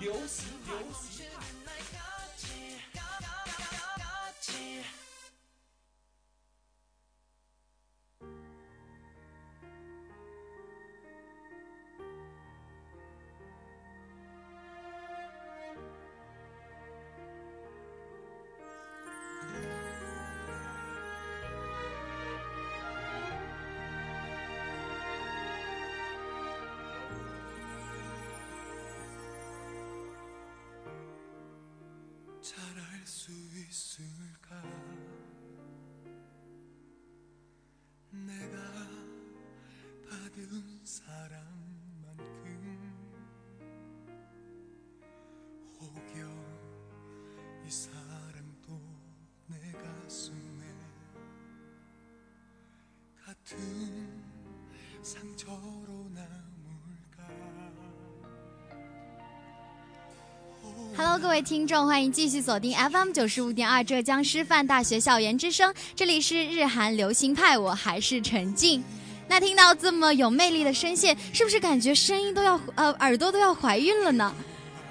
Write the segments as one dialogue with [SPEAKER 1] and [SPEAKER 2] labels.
[SPEAKER 1] 流行流行
[SPEAKER 2] 수
[SPEAKER 3] 있을까? 내가 받은 사랑만큼 혹여 이 사랑도 내 가슴에 같은 상처
[SPEAKER 2] 各位听众，欢迎继续锁定 FM 九十五点二浙江师范大学校园之声，这里是日韩流行派，我还是陈静。那听到这么有魅力的声线，是不是感觉声音都要呃耳朵都要怀孕了呢？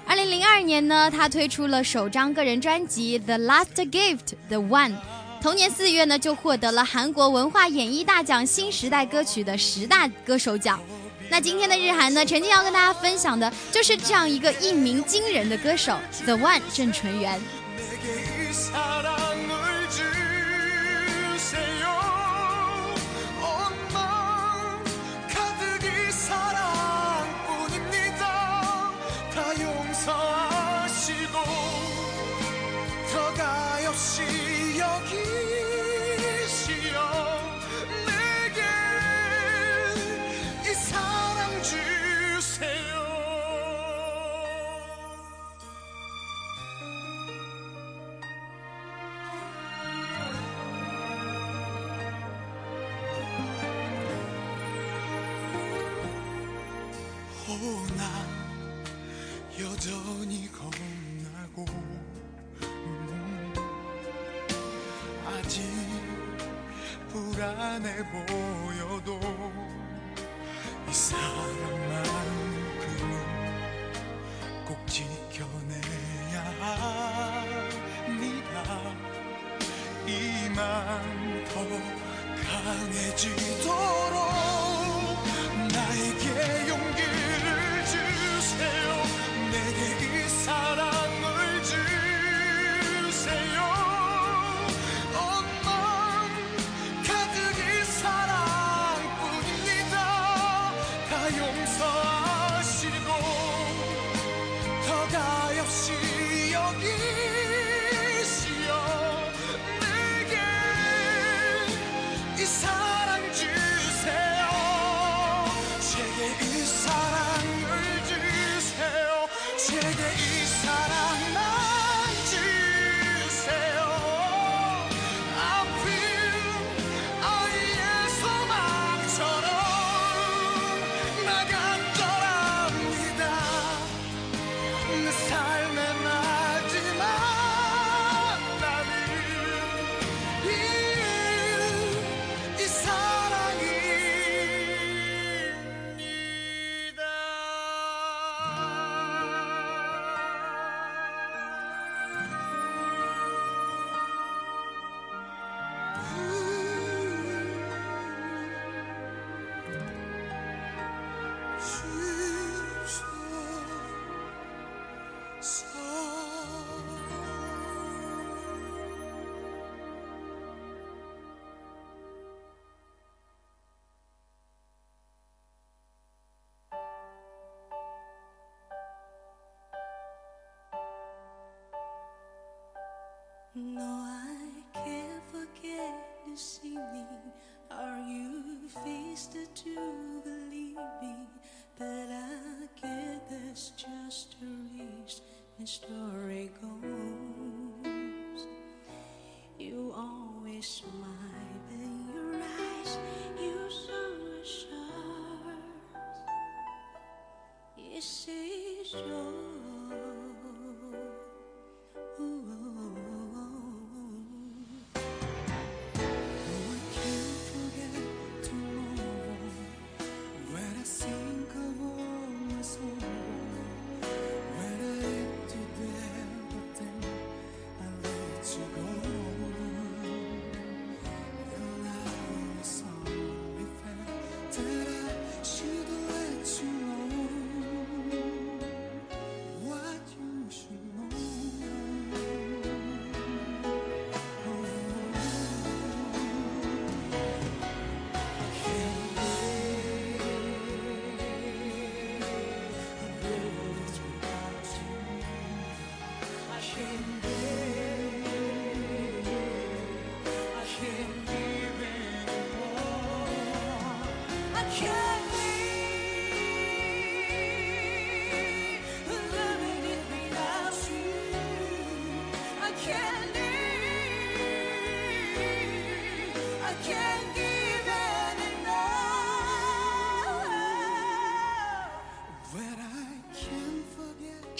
[SPEAKER 2] 二零零二年呢，他推出了首张个人专辑《The Last Gift》The One，同年四月呢就获得了韩国文化演艺大奖新时代歌曲的十大歌手奖。那今天的日韩呢，陈静要跟大家分享的就是这样一个一鸣惊人的歌手 The One 郑淳元。
[SPEAKER 3] 보여도 이
[SPEAKER 4] 사랑만큼은 꼭 지켜내야 합니다. 이만 더 강해지도록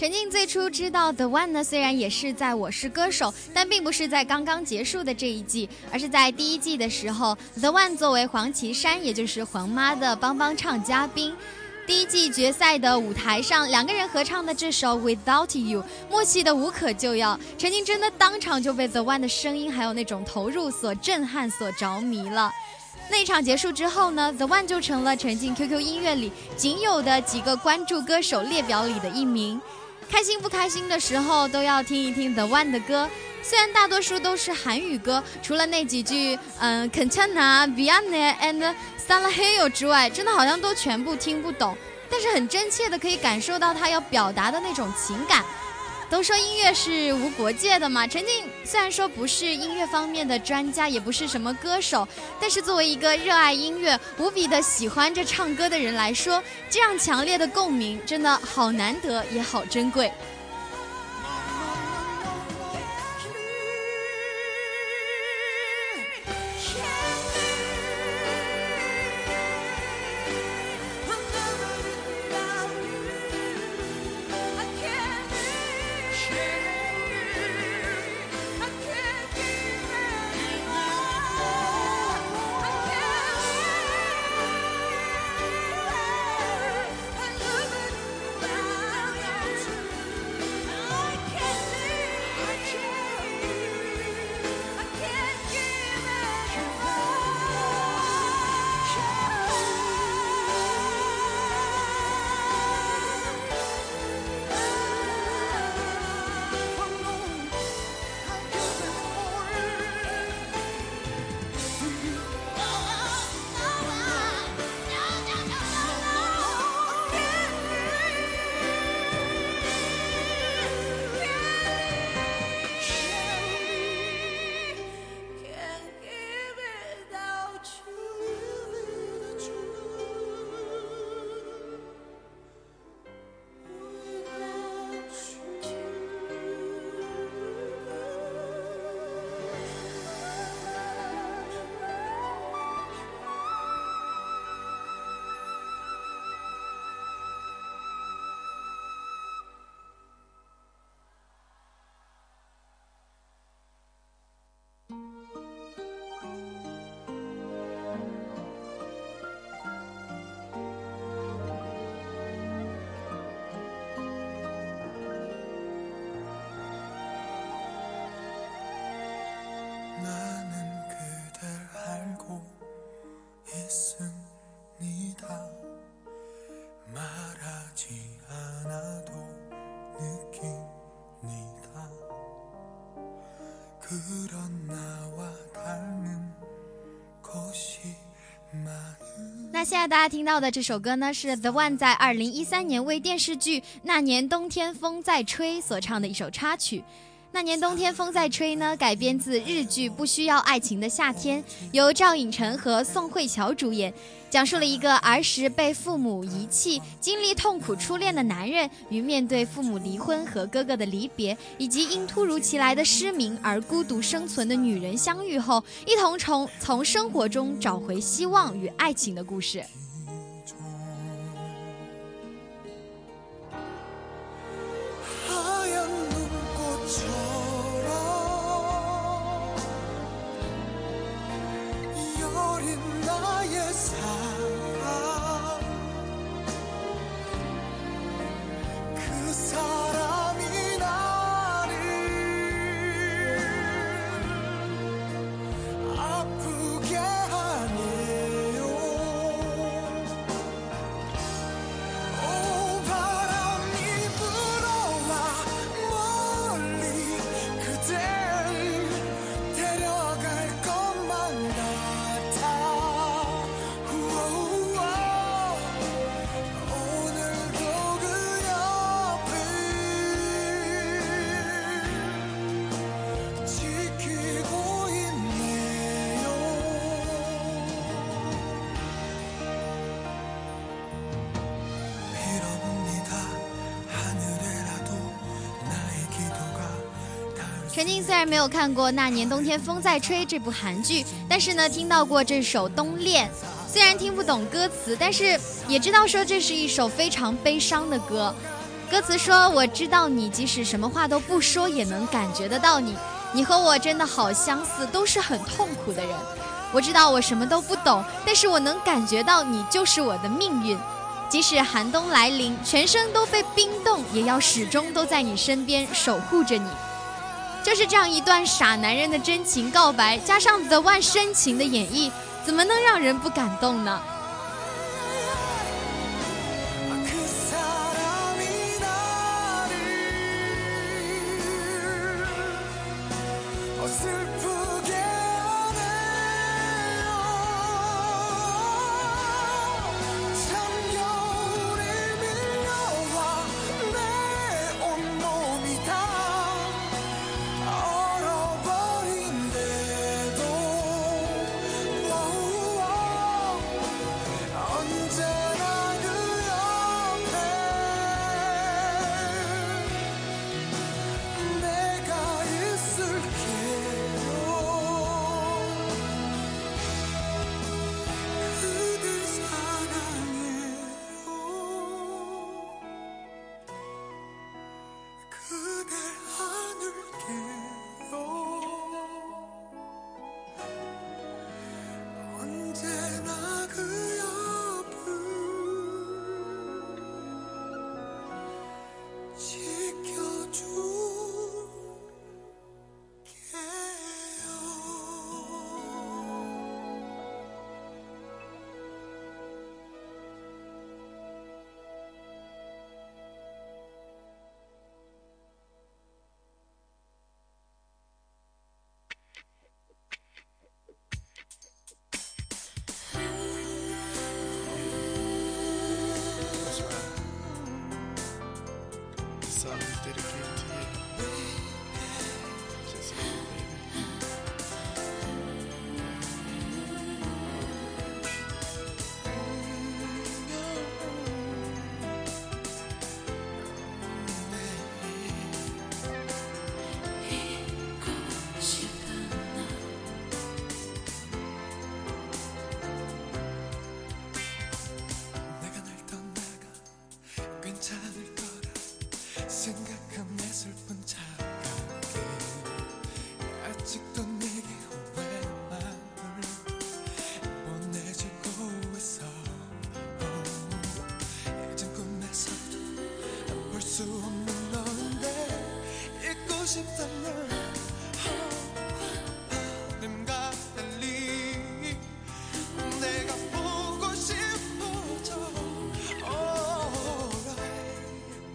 [SPEAKER 2] 陈静最初知道 The One 呢，虽然也是在《我是歌手》，但并不是在刚刚结束的这一季，而是在第一季的时候，The One 作为黄绮珊，也就是黄妈的帮帮唱嘉宾。第一季决赛的舞台上，两个人合唱的这首《Without You》，默契的无可救药。陈静真的当场就被 The One 的声音还有那种投入所震撼、所着迷了。那一场结束之后呢，The One 就成了陈静 QQ 音乐里仅有的几个关注歌手列表里的一名。开心不开心的时候都要听一听 The One 的歌，虽然大多数都是韩语歌，除了那几句嗯 k a n t a n a Biane and s a l a h e o 之外，真的好像都全部听不懂，但是很真切的可以感受到他要表达的那种情感。都说音乐是无国界的嘛，陈静虽然说不是音乐方面的专家，也不是什么歌手，但是作为一个热爱音乐、无比的喜欢着唱歌的人来说，这样强烈的共鸣真的好难得，也好珍贵。现在大家听到的这首歌呢，是 The One 在二零一三年为电视剧《那年冬天风在吹》所唱的一首插曲。那年冬天风在吹呢，改编自日剧《不需要爱情的夏天》，由赵寅成和宋慧乔主演，讲述了一个儿时被父母遗弃、经历痛苦初恋的男人，与面对父母离婚和哥哥的离别，以及因突如其来的失明而孤独生存的女人相遇后，一同从从生活中找回希望与爱情的故事。
[SPEAKER 3] 曾经虽然没有看过《那年冬天风在吹》这部韩剧，但是呢，听到过这首《冬恋》。虽然听不懂歌词，但是也知道说这是一首非常悲伤的歌。歌词说：“我知道你，即使什么话都不说，也能感觉得到你。你和我真的好相似，都是很痛苦的人。我知道我什么都不懂，但是我能感觉到你就是我的命运。即使寒冬来临，全身都被冰冻，也要始终都在你身边守护着你。”就是这样一段傻男人的真情告白，加上 The One 深情的演绎，怎么能让人不感动呢？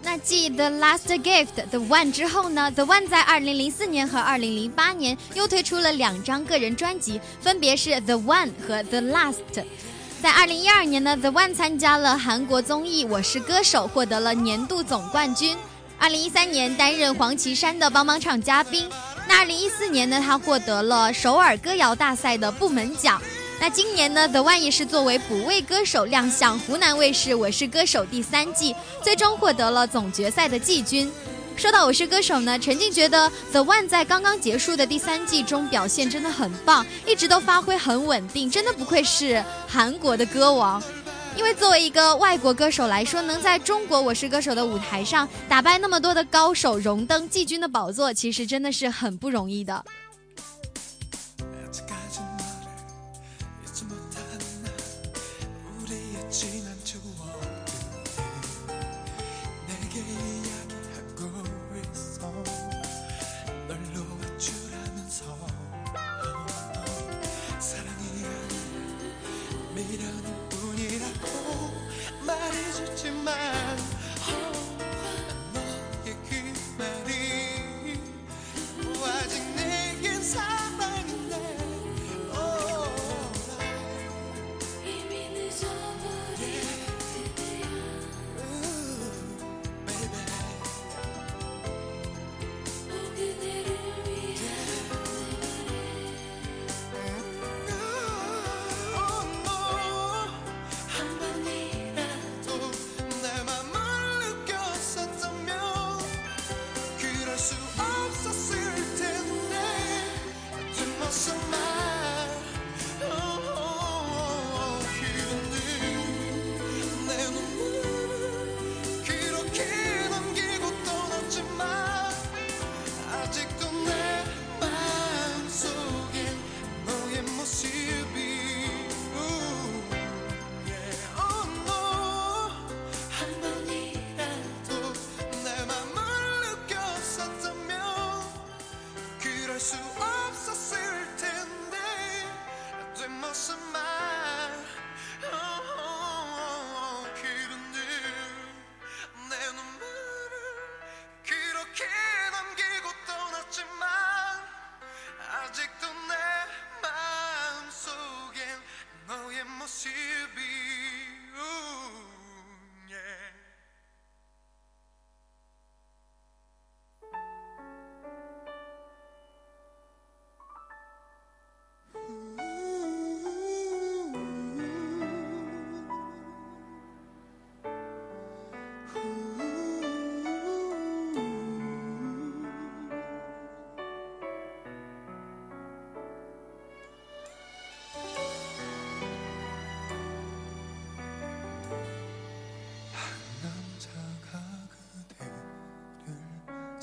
[SPEAKER 3] 那继《The Last Gift》The One 之后呢，The One 在2004年和2008年又推出了两张个人专辑，分别是《The One》和《The Last》。在2012年呢，The One 参加了韩国综艺《我是歌手》，获得了年度总冠军。2013年担任黄绮珊的帮帮唱嘉宾。那2014年呢，他获得了首尔歌谣大赛的部门奖。那今年呢，The One 也是作为补位歌手亮相湖南卫视《我是歌手》第三季，最终获得了总决赛的季军。说到《我是歌手》呢，陈静觉得 The One 在刚刚结束的第三季中表现真的很棒，一直都发挥很稳定，真的不愧是韩国的歌王。因为作为一个外国歌手来说，能在中国《我是歌手》的舞台上打败那么多的高手，荣登季军的宝座，其实真的是很不容易的。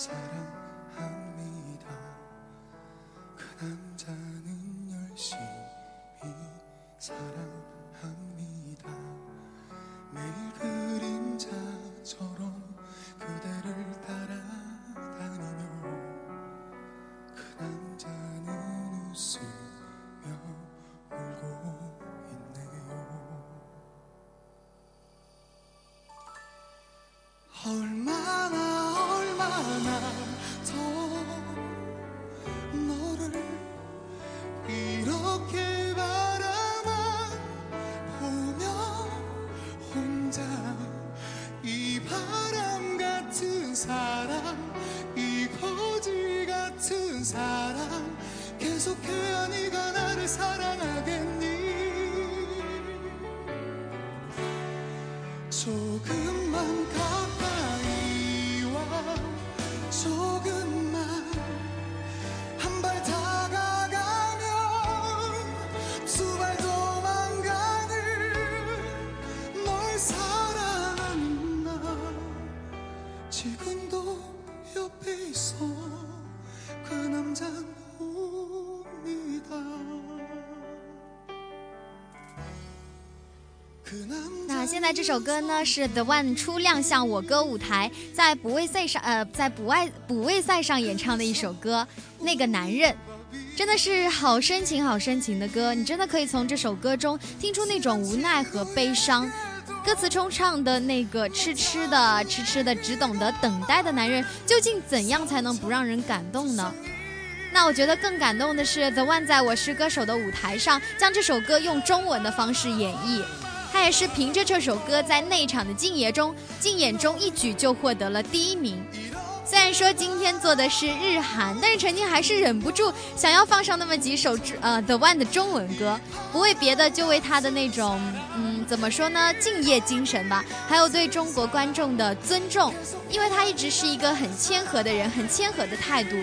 [SPEAKER 3] 사
[SPEAKER 2] 花现在这首歌呢是 The One 初亮相我歌舞台，在补位赛上呃在补外补位赛上演唱的一首歌，那个男人。真的是好深情、好深情的歌，你真的可以从这首歌中听出那种无奈和悲伤。歌词中唱的那个痴痴的、痴痴的，只懂得等待的男人，究竟怎样才能不让人感动呢？那我觉得更感动的是 The One 在我是歌手的舞台上，将这首歌用中文的方式演绎。他也是凭着这首歌在那场的竞演中，竞演中一举就获得了第一名。虽然说今天做的是日韩，但是陈静还是忍不住想要放上那么几首呃 The One 的中文歌，不为别的，就为他的那种嗯怎么说呢敬业精神吧，还有对中国观众的尊重，因为他一直是一个很谦和的人，很谦和的态度。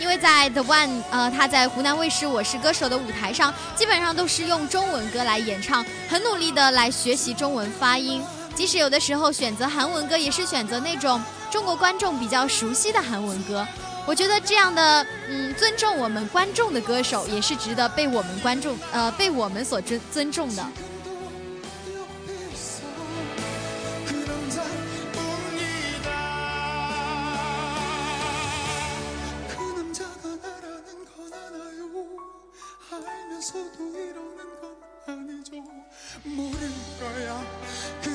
[SPEAKER 2] 因为在 The One，呃，他在湖南卫视《我是歌手》的舞台上，基本上都是用中文歌来演唱，很努力的来学习中文发音。即使有的时候选择韩文歌，也是选择那种中国观众比较熟悉的韩文歌。我觉得这样的，嗯，尊重我们观众的歌手，也是值得被我们观众，呃，被我们所尊尊重的。
[SPEAKER 3] 알면서도 이러는 건 아니죠. 모를 거야. 그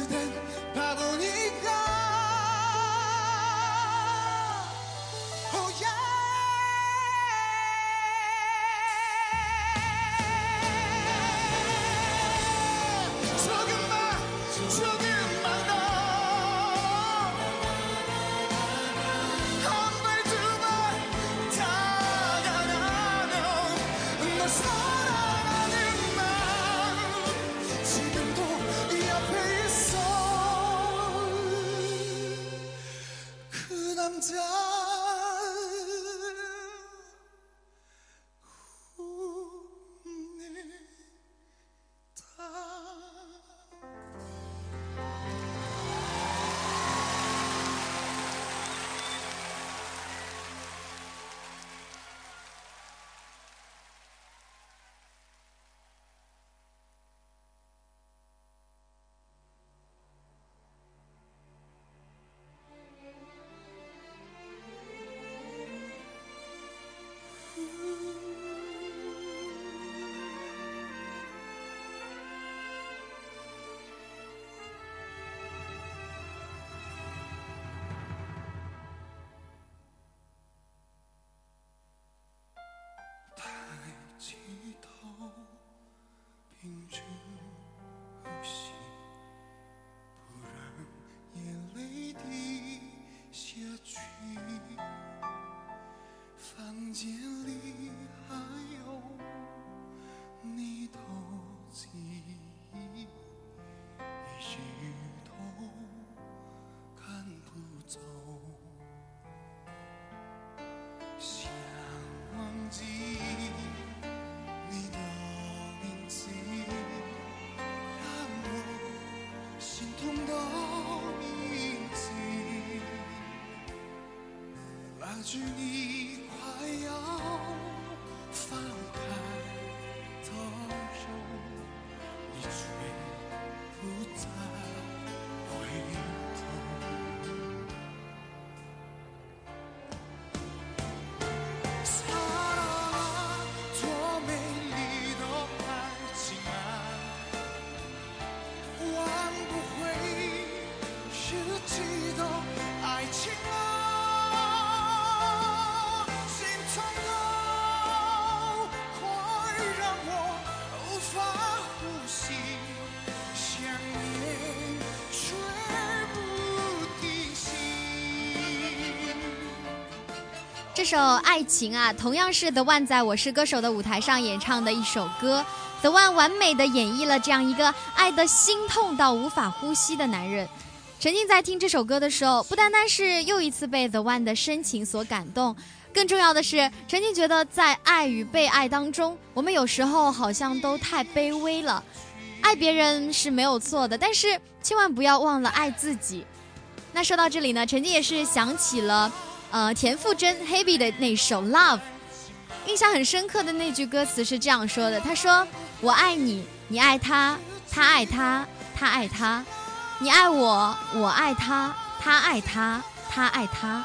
[SPEAKER 5] 距
[SPEAKER 3] 离首《爱情》啊，同样是 The One 在我是歌手的舞台上演唱的一首歌。The One 完美的演绎了这样一个爱的心痛到无法呼吸的男人。陈静在听这首歌的时候，不单单是又一次被 The One 的深情所感动，更重要的是，陈静觉得在爱与被爱当中，我们有时候好像都太卑微了。爱别人是没有错的，但是千万不要忘了爱自己。那说到这里呢，陈静也是想起了。呃，田馥甄 Hebe 的那首《Love》，印象很深刻的那句歌词是这样说的：“他说我爱你，你爱他，他爱他，他爱他，你爱我，我爱他，他爱他，他爱他。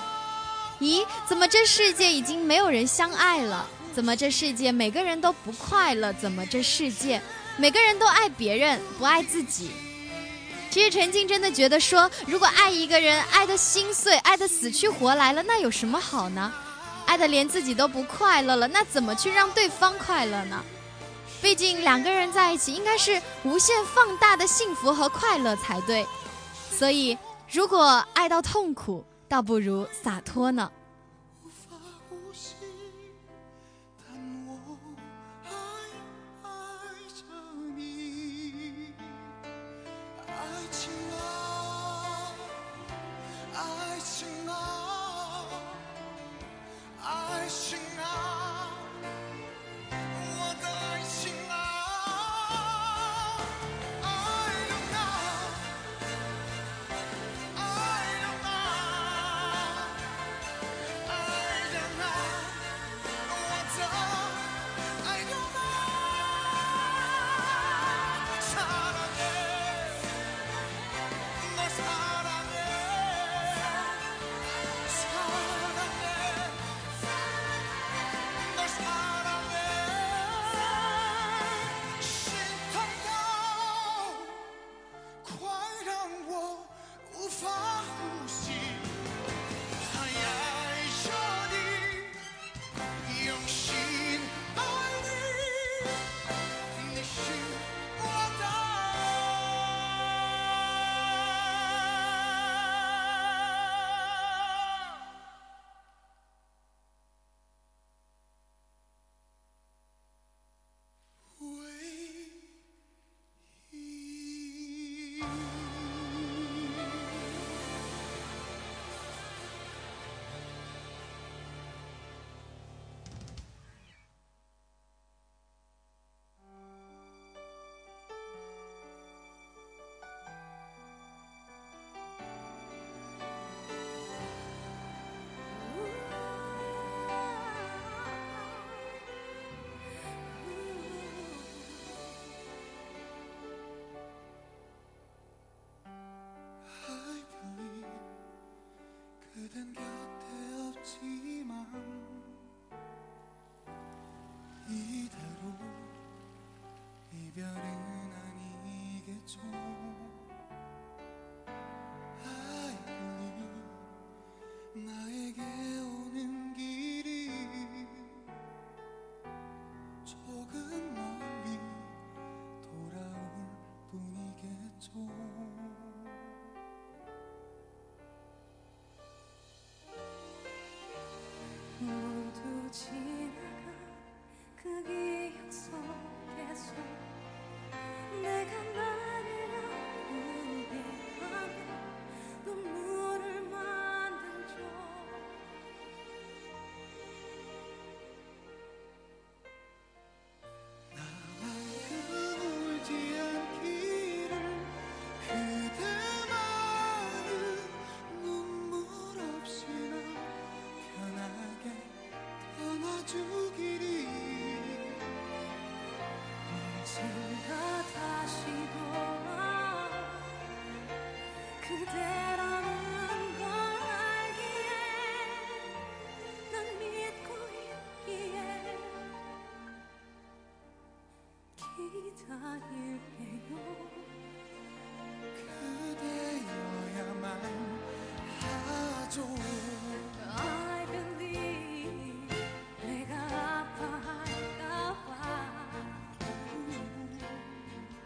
[SPEAKER 3] 咦，怎么这世界已经没有人相爱了？怎么这世界每个人都不快乐？怎么这世界每个人都爱别人，不爱自己？”其实陈静真的觉得说，如果爱一个人爱的心碎，爱的死去活来了，那有什么好呢？爱的连自己都不快乐了，那怎么去让对方快乐呢？毕竟两个人在一起应该是无限放大的幸福和快乐才对。所以，如果爱到痛苦，倒不如洒脱呢。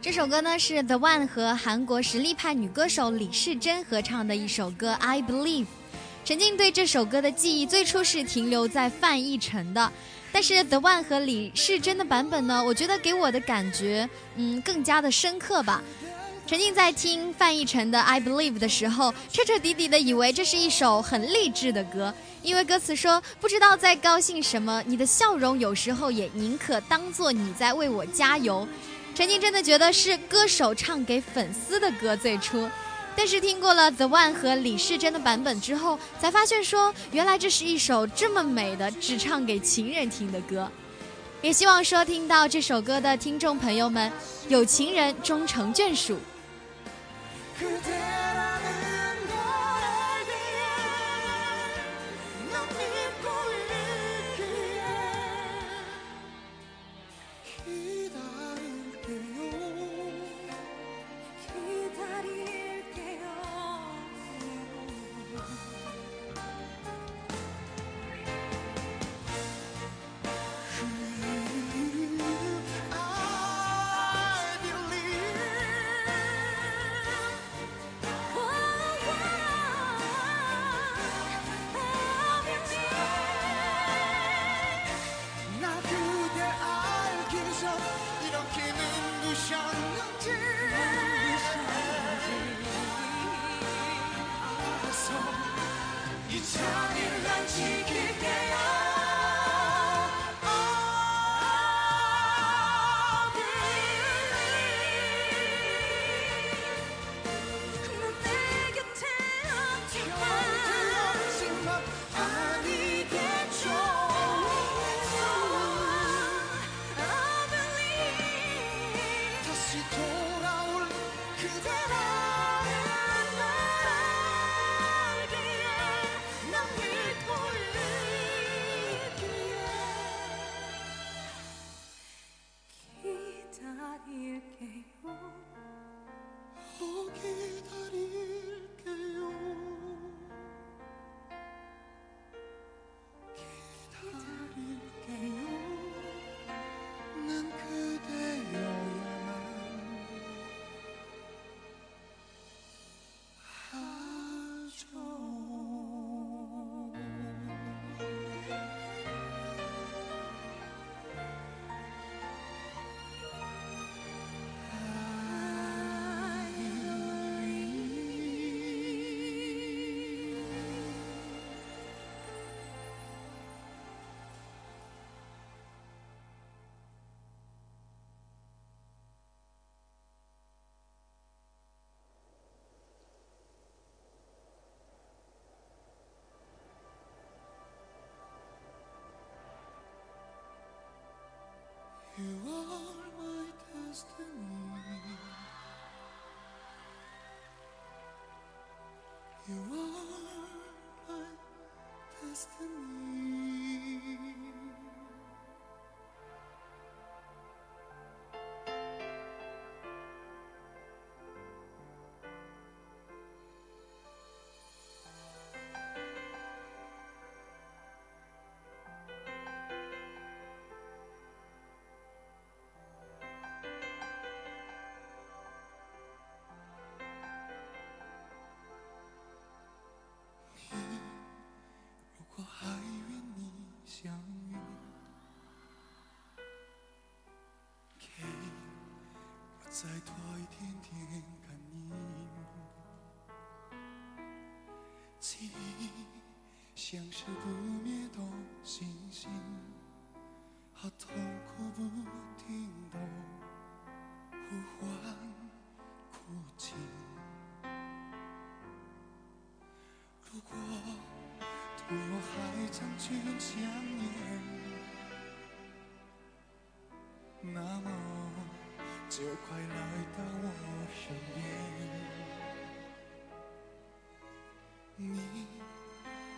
[SPEAKER 2] 这首歌呢是 The One 和韩国实力派女歌手李世珍合唱的一首歌《I Believe》。陈静对这首歌的记忆最初是停留在范逸臣的，但是 The One 和李世珍的版本呢，我觉得给我的感觉，嗯，更加的深刻吧。陈静在听范逸臣的《I Believe》的时候，彻彻底底的以为这是一首很励志的歌，因为歌词说不知道在高兴什么，你的笑容有时候也宁可当做你在为我加油。陈静真的觉得是歌手唱给粉丝的歌最初，但是听过了 The One 和李世珍的版本之后，才发现说原来这是一首这么美的只唱给情人听的歌。也希望说听到这首歌的听众朋友们，有情人终成眷属。
[SPEAKER 3] 相遇，给我再多一点点感应。记忆像是不灭的星星，好痛苦不相知相念。那么就快来到我身边。你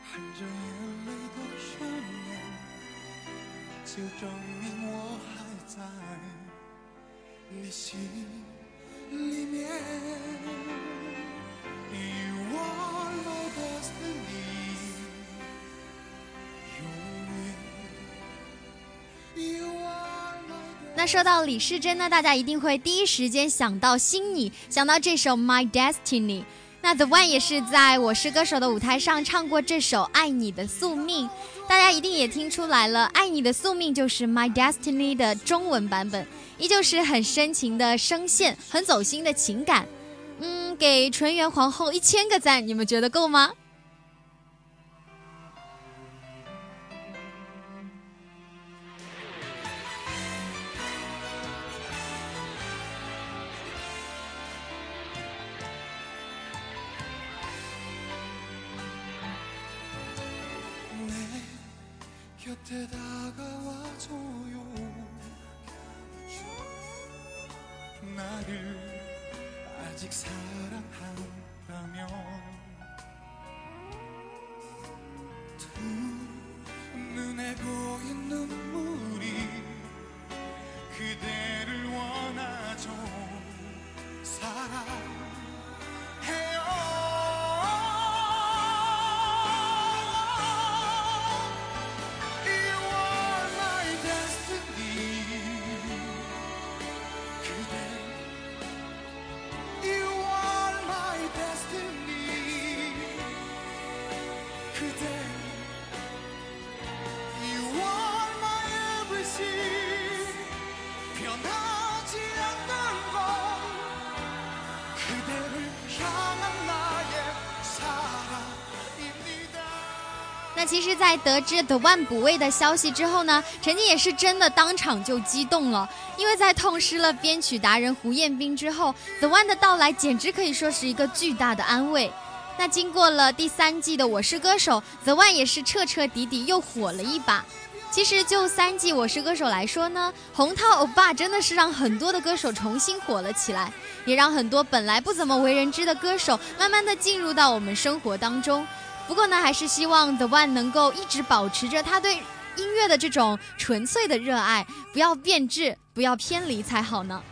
[SPEAKER 3] 含着眼泪的双眼，就证明我还在你心里面。
[SPEAKER 2] 说到李时珍呢，大家一定会第一时间想到心你，想到这首《My Destiny》。那 The One 也是在我是歌手的舞台上唱过这首《爱你的宿命》，大家一定也听出来了，《爱你的宿命》就是《My Destiny》的中文版本，依旧是很深情的声线，很走心的情感。嗯，给纯元皇后一千个赞，你们觉得够吗？
[SPEAKER 3] 곁에 다가와줘요. 나를 아직 사랑한다면 두 눈에 고인 눈물이 그대를 원하죠. 사랑
[SPEAKER 2] 其实，在得知 The One 补位的消息之后呢，陈静也是真的当场就激动了，因为在痛失了编曲达人胡彦斌之后，The One 的到来简直可以说是一个巨大的安慰。那经过了第三季的《我是歌手》，The One 也是彻彻底底又火了一把。其实就三季《我是歌手》来说呢，洪涛欧巴真的是让很多的歌手重新火了起来，也让很多本来不怎么为人知的歌手慢慢的进入到我们生活当中。不过呢，还是希望 The One 能够一直保持着他对音乐的这种纯粹的热爱，不要变质，不要偏离才好呢。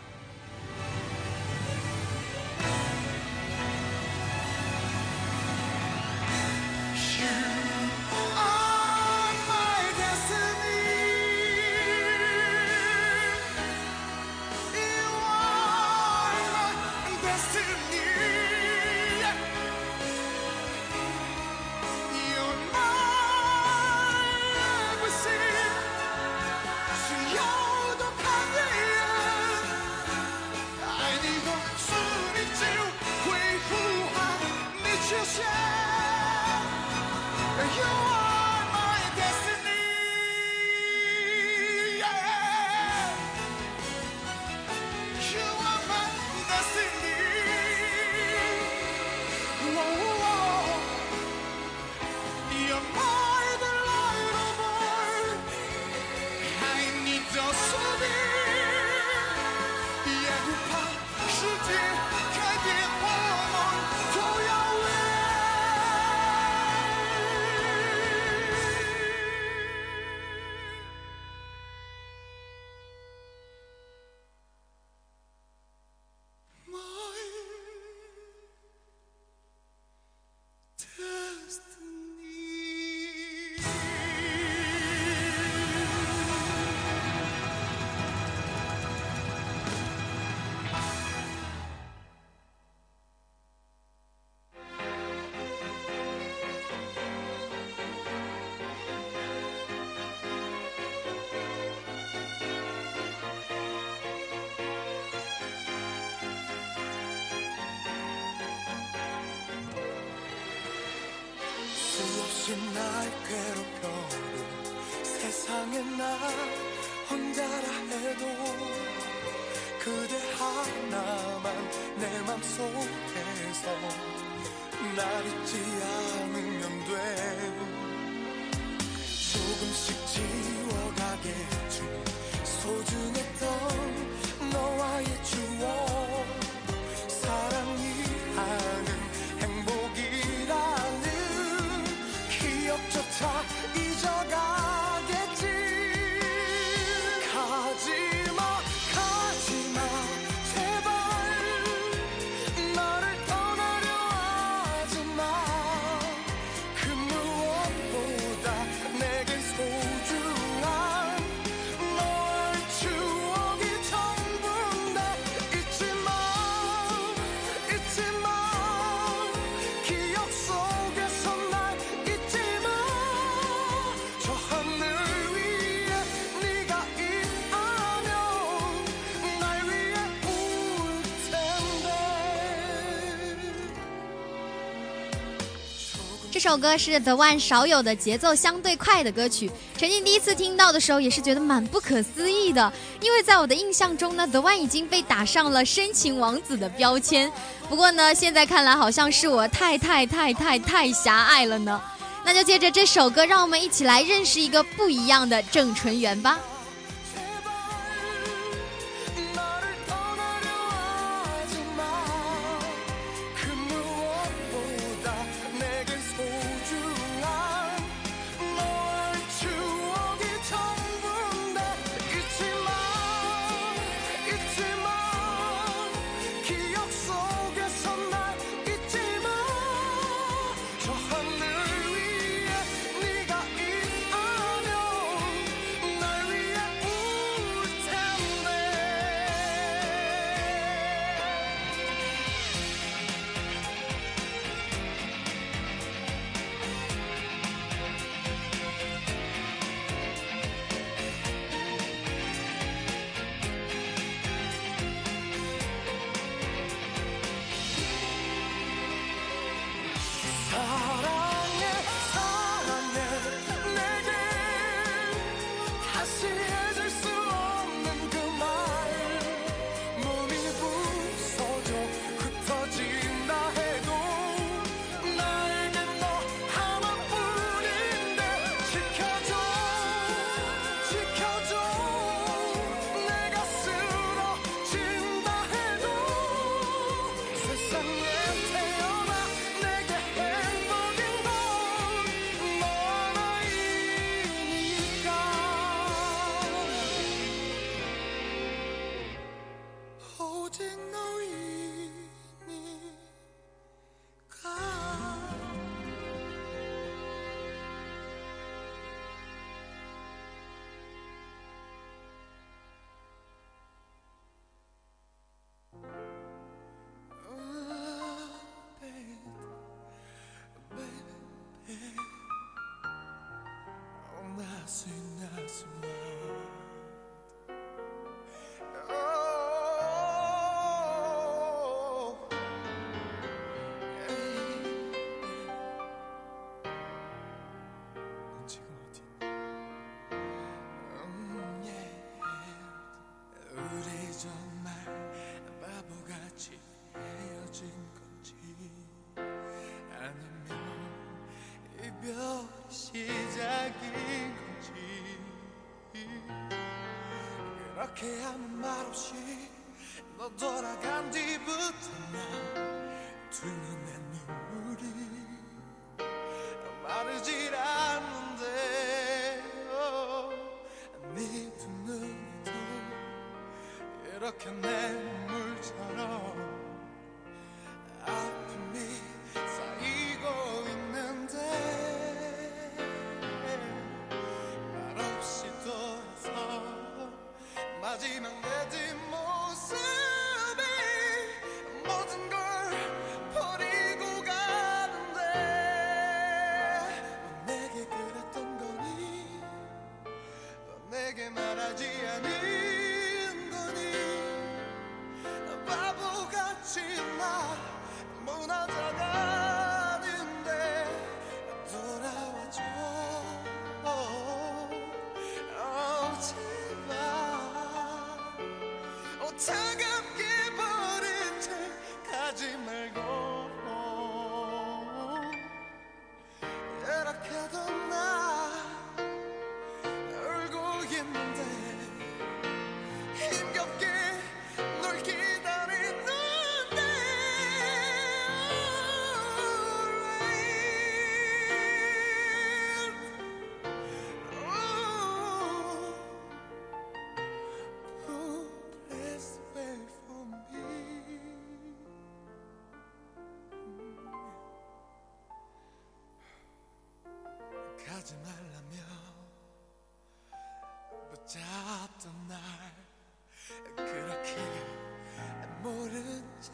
[SPEAKER 3] 나만 내 맘속에서 날 잊지 않으
[SPEAKER 2] 首歌是 The One 少有的节奏相对快的歌曲。陈静第一次听到的时候也是觉得蛮不可思议的，因为在我的印象中呢，The One 已经被打上了深情王子的标签。不过呢，现在看来好像是我太太太太太狭隘了呢。那就借着这首歌，让我们一起来认识一个不一样的郑纯元吧。
[SPEAKER 3] 그렇게 아무 말 없이 너 돌아간 뒤부터 나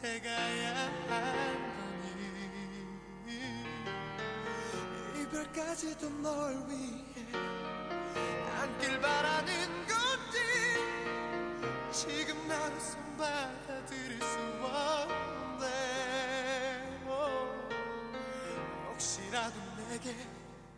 [SPEAKER 3] 모른 채 가야 한 거니 이별까지도 널 위해 안길 바라는 건지 지금 나로선 받아들일 수 없는데 어, 혹시라도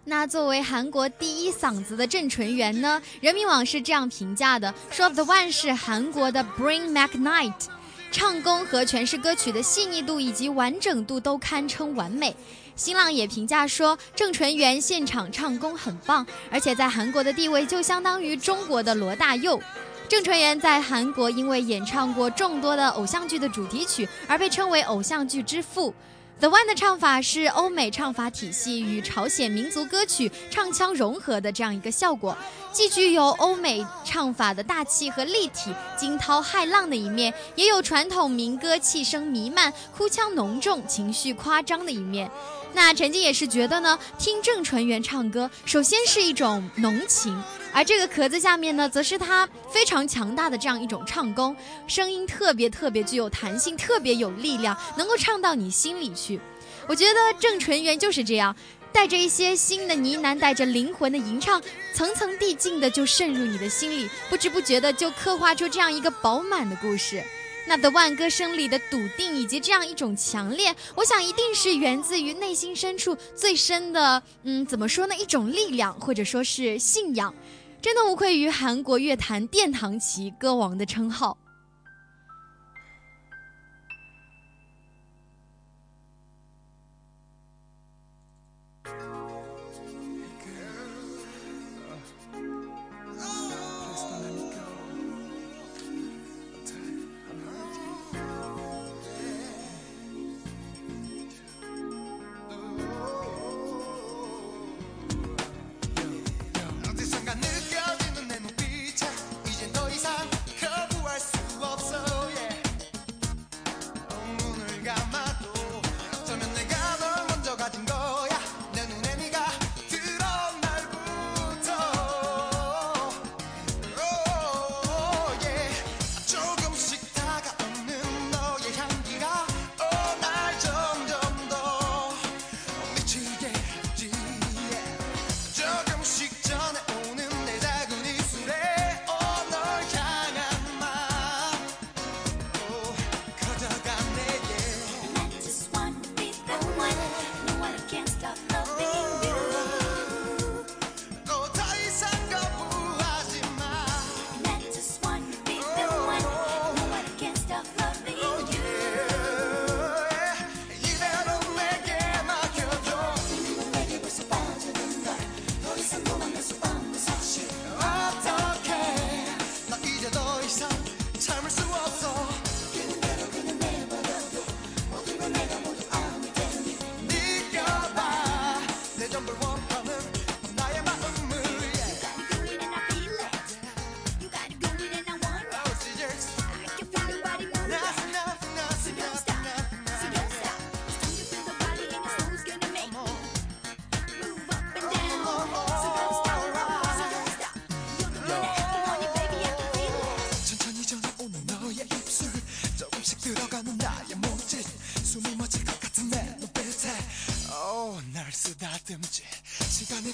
[SPEAKER 2] 那作为韩国第一嗓子的郑淳元呢，人民网是这样评价的：说 The One 是韩国的 Bring McKnight， 唱功和诠释歌曲的细腻度以及完整度都堪称完美。新浪也评价说，郑淳元现场唱功很棒，而且在韩国的地位就相当于中国的罗大佑。郑淳元在韩国因为演唱过众多的偶像剧的主题曲，而被称为偶像剧之父。The One 的唱法是欧美唱法体系与朝鲜民族歌曲唱腔融合的这样一个效果，既具有欧美唱法的大气和立体、惊涛骇浪的一面，也有传统民歌气声弥漫、哭腔浓重、情绪夸张的一面。那陈静也是觉得呢，听郑淳元唱歌，首先是一种浓情，而这个壳子下面呢，则是他非常强大的这样一种唱功，声音特别特别具有弹性，特别有力量，能够唱到你心里去。我觉得郑淳元就是这样，带着一些新的呢喃，带着灵魂的吟唱，层层递进的就渗入你的心里，不知不觉的就刻画出这样一个饱满的故事。那的万歌声里的笃定以及这样一种强烈，我想一定是源自于内心深处最深的，嗯，怎么说呢？一种力量，或者说是信仰，真的无愧于韩国乐坛殿堂级歌王的称号。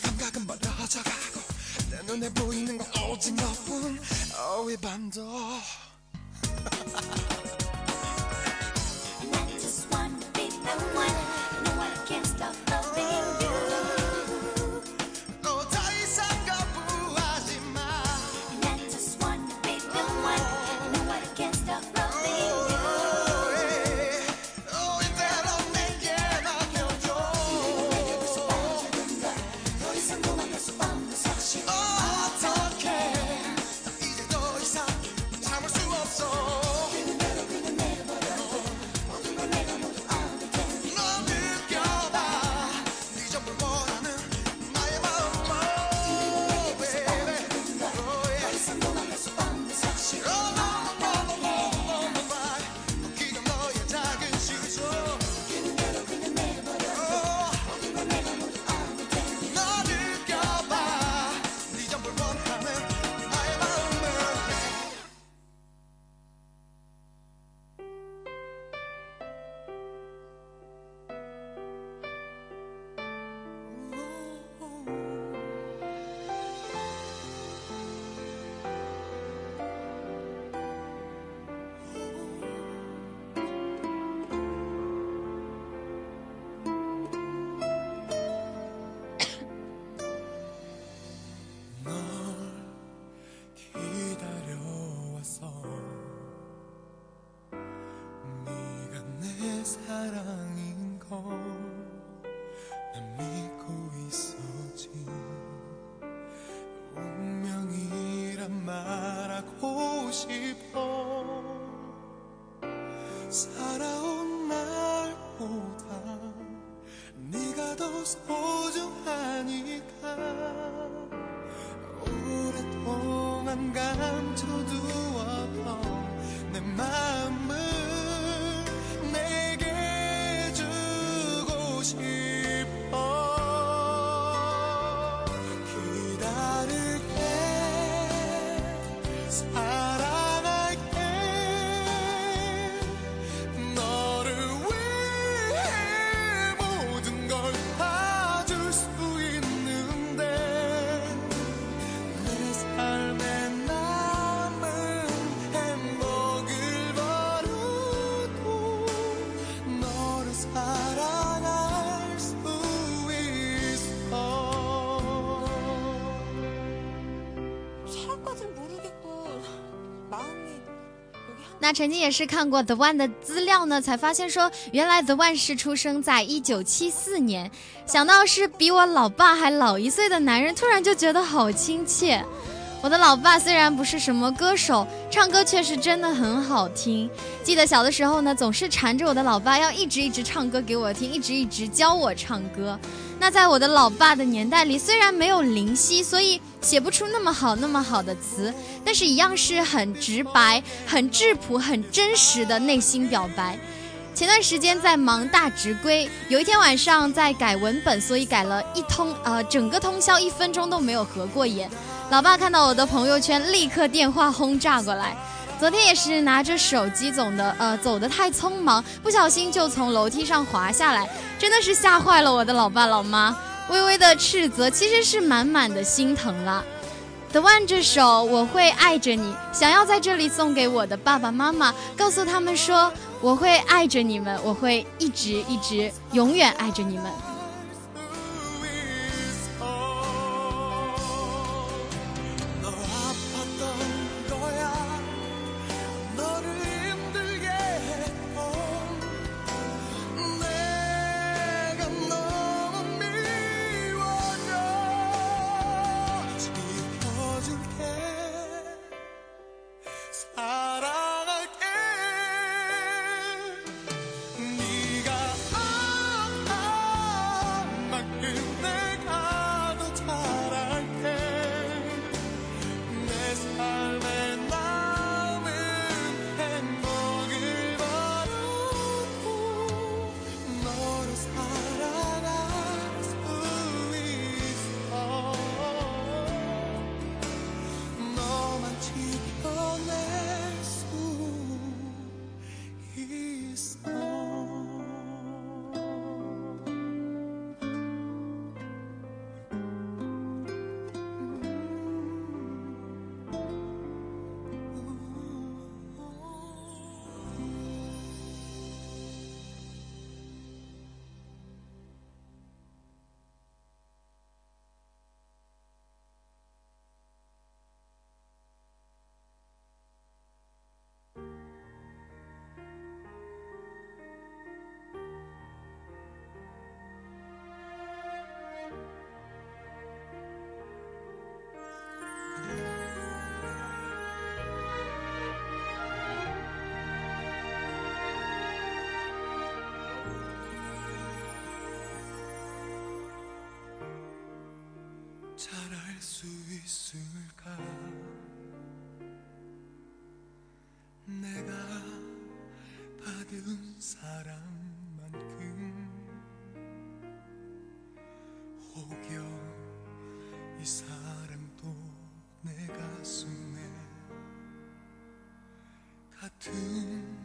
[SPEAKER 3] 감각은 멀어져가고 내 눈에 보이는 건 오직 너뿐. 밤도
[SPEAKER 2] 那陈静也是看过 The One 的资料呢，才发现说，原来 The One 是出生在一九七四年。想到是比我老爸还老一岁的男人，突然就觉得好亲切。我的老爸虽然不是什么歌手，唱歌却是真的很好听。记得小的时候呢，总是缠着我的老爸要一直一直唱歌给我听，一直一直教我唱歌。那在我的老爸的年代里，虽然没有灵犀，所以写不出那么好那么好的词，但是一样是很直白、很质朴、很真实的内心表白。前段时间在忙大直归，有一天晚上在改文本，所以改了一通，呃，整个通宵一分钟都没有合过眼。老爸看到我的朋友圈，立刻电话轰炸过来。昨天也是拿着手机走的，呃，走得太匆忙，不小心就从楼梯上滑下来，真的是吓坏了我的老爸老妈。微微的斥责，其实是满满的心疼了。The One 这首《我会爱着你》，想要在这里送给我的爸爸妈妈，告诉他们说，我会爱着你们，我会一直一直永远爱着你们。
[SPEAKER 3] 수 있을까? 내가 받은 사랑만큼 혹여 이 사랑도 내 가슴에 같은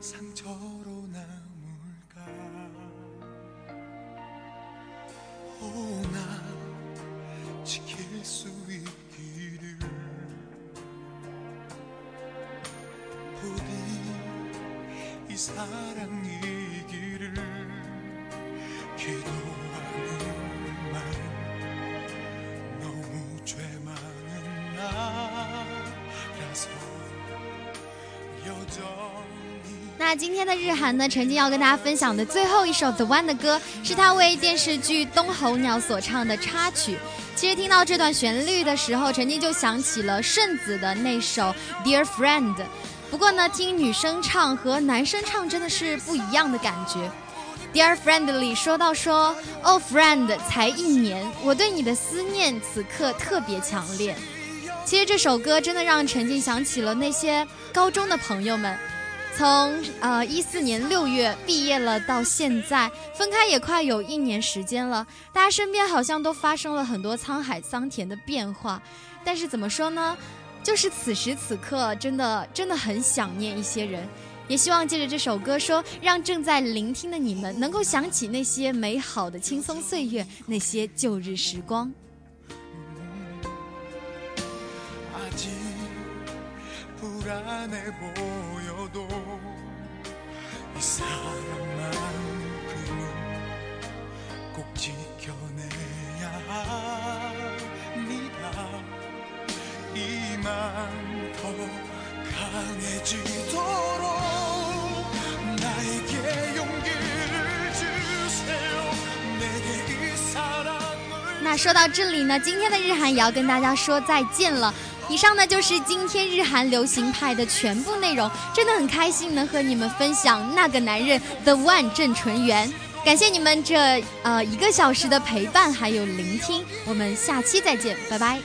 [SPEAKER 3] 상처 사랑이기를 기도하는 말 너무 죄 많은 나라서 여전히
[SPEAKER 2] 那 那今天的日韩呢，陈静要跟大家分享的最后一首 The One 的歌，是他为电视剧《冬候鸟》所唱的插曲。其实听到这段旋律的时候，陈静就想起了顺子的那首 Dear Friend。 不过呢，听女生唱和男生唱真的是不一样的感觉。Dear Friend 里说到说，Oh Friend，才一年，我对你的思念此刻特别强烈。其实这首歌真的让陈静想起了那些高中的朋友们，从呃一四年六月毕业了到现在，分开也快有一年时间了，大家身边好像都发生了很多沧海桑田的变化，但是怎么说呢？就是此时此刻，真的真的很想念一些人，也希望借着这首歌说，让正在聆听的你们能够想起那些美好的轻松岁月，那些旧日时光。
[SPEAKER 3] 이만 더 강해지도록 나에게 용기를 주세요 내게 이 사랑을
[SPEAKER 2] 那说到这里呢，今天的日韩也要跟大家说再见了。以上呢就是今天日韩流行派的全部内容，真的很开心能和你们分享那个男人 The One 郑纯元。感谢你们这呃一个小时的陪伴还有聆听，我们下期再见，拜拜。